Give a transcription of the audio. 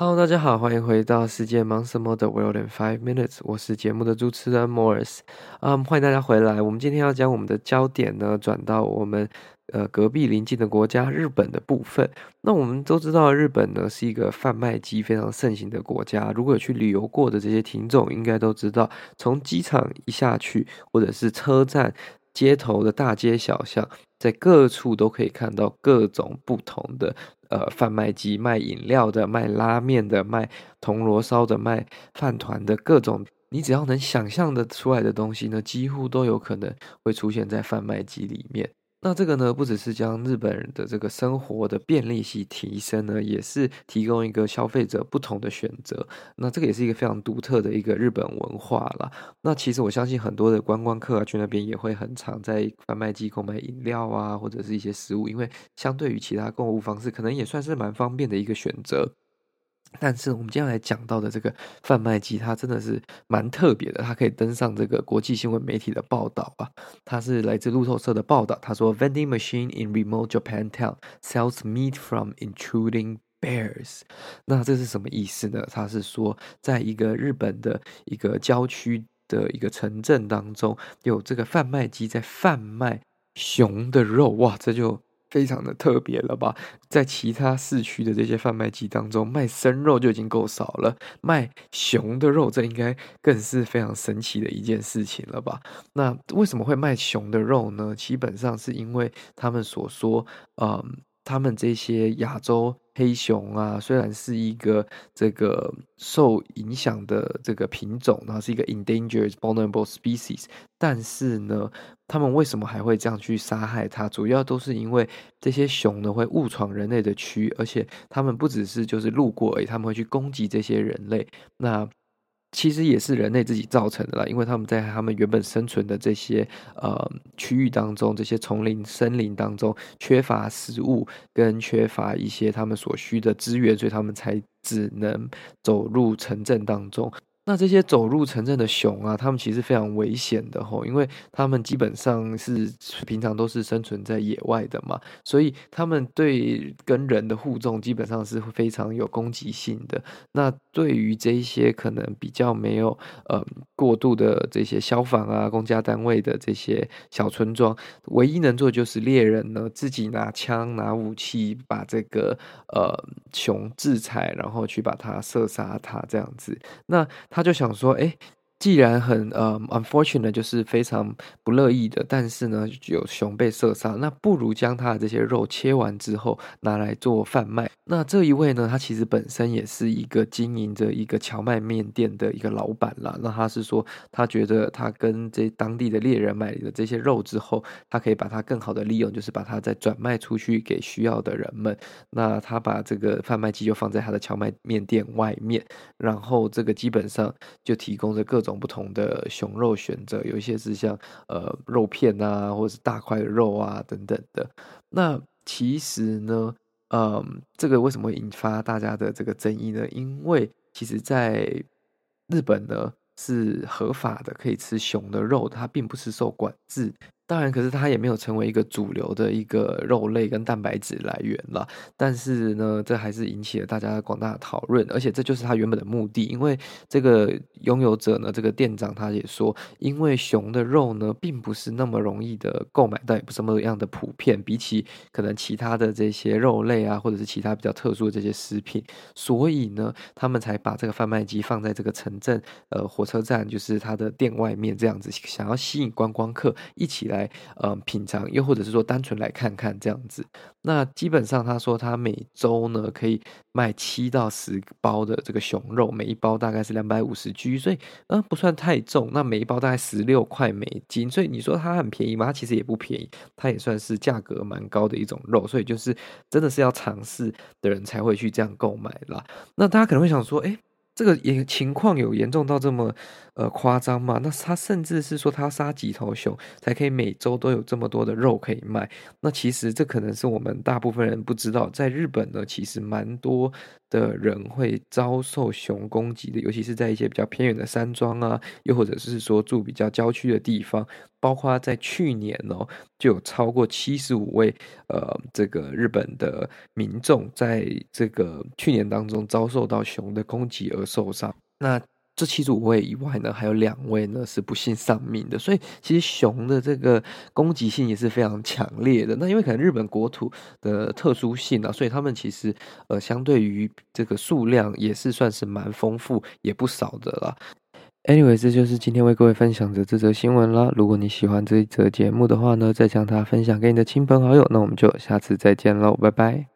Hello，大家好，欢迎回到世界忙什么的 World in Five Minutes，我是节目的主持人 Morris，嗯，欢迎大家回来。我们今天要将我们的焦点呢转到我们呃隔壁邻近的国家日本的部分。那我们都知道，日本呢是一个贩卖机非常盛行的国家。如果有去旅游过的这些听众，应该都知道，从机场一下去，或者是车站。街头的大街小巷，在各处都可以看到各种不同的呃贩卖机，卖饮料的、卖拉面的、卖铜锣烧的、卖饭团的，各种你只要能想象的出来的东西呢，几乎都有可能会出现在贩卖机里面。那这个呢，不只是将日本人的这个生活的便利性提升呢，也是提供一个消费者不同的选择。那这个也是一个非常独特的一个日本文化啦。那其实我相信很多的观光客啊，去那边也会很常在贩卖机购买饮料啊，或者是一些食物，因为相对于其他购物方式，可能也算是蛮方便的一个选择。但是我们接下来讲到的这个贩卖机，它真的是蛮特别的，它可以登上这个国际新闻媒体的报道啊。它是来自路透社的报道，他说：“Vending machine in remote Japan town sells meat from intruding bears。”那这是什么意思呢？他是说，在一个日本的一个郊区的一个城镇当中，有这个贩卖机在贩卖熊的肉。哇，这就。非常的特别了吧？在其他市区的这些贩卖机当中，卖生肉就已经够少了，卖熊的肉，这应该更是非常神奇的一件事情了吧？那为什么会卖熊的肉呢？基本上是因为他们所说，嗯，他们这些亚洲黑熊啊，虽然是一个这个受影响的这个品种，然后是一个 endangered vulnerable species，但是呢。他们为什么还会这样去杀害它？主要都是因为这些熊呢会误闯人类的区，而且他们不只是就是路过而已，他们会去攻击这些人类。那其实也是人类自己造成的啦，因为他们在他们原本生存的这些呃区域当中，这些丛林、森林当中缺乏食物跟缺乏一些他们所需的资源，所以他们才只能走入城镇当中。那这些走入城镇的熊啊，他们其实非常危险的吼，因为他们基本上是平常都是生存在野外的嘛，所以他们对跟人的互动基本上是非常有攻击性的。那对于这些可能比较没有呃过度的这些消防啊、公家单位的这些小村庄，唯一能做就是猎人呢自己拿枪拿武器把这个呃熊制裁，然后去把它射杀它这样子。那他。他就想说，哎。既然很呃、unfortunate 就是非常不乐意的，但是呢，有熊被射杀，那不如将他的这些肉切完之后拿来做贩卖。那这一位呢，他其实本身也是一个经营着一个荞麦面店的一个老板啦。那他是说，他觉得他跟这当地的猎人买了这些肉之后，他可以把它更好的利用，就是把它再转卖出去给需要的人们。那他把这个贩卖机就放在他的荞麦面店外面，然后这个基本上就提供着各种。不同的熊肉选择，有一些是像呃肉片啊，或者是大块的肉啊等等的。那其实呢，嗯，这个为什么会引发大家的这个争议呢？因为其实在日本呢是合法的，可以吃熊的肉，它并不是受管制。当然，可是它也没有成为一个主流的一个肉类跟蛋白质来源了。但是呢，这还是引起了大家广大的讨论，而且这就是它原本的目的。因为这个拥有者呢，这个店长他也说，因为熊的肉呢，并不是那么容易的购买到，也不是那么样的普遍，比起可能其他的这些肉类啊，或者是其他比较特殊的这些食品，所以呢，他们才把这个贩卖机放在这个城镇呃火车站，就是他的店外面这样子，想要吸引观光客一起来。来，嗯，品尝，又或者是说单纯来看看这样子。那基本上他说他每周呢可以卖七到十包的这个熊肉，每一包大概是两百五十 G，所以嗯不算太重。那每一包大概十六块美金，所以你说它很便宜吗？它其实也不便宜，它也算是价格蛮高的一种肉。所以就是真的是要尝试的人才会去这样购买啦。那大家可能会想说，哎。这个也情况有严重到这么呃夸张吗？那他甚至是说他杀几头熊才可以每周都有这么多的肉可以卖？那其实这可能是我们大部分人不知道，在日本呢，其实蛮多的人会遭受熊攻击的，尤其是在一些比较偏远的山庄啊，又或者是说住比较郊区的地方，包括在去年哦，就有超过七十五位呃，这个日本的民众在这个去年当中遭受到熊的攻击而受伤。那这七十五位以外呢，还有两位呢是不幸丧命的，所以其实熊的这个攻击性也是非常强烈的。那因为可能日本国土的特殊性啊，所以他们其实呃相对于这个数量也是算是蛮丰富也不少的啦。Anyway，这就是今天为各位分享的这则新闻啦。如果你喜欢这一则节目的话呢，再将它分享给你的亲朋好友。那我们就下次再见喽，拜拜。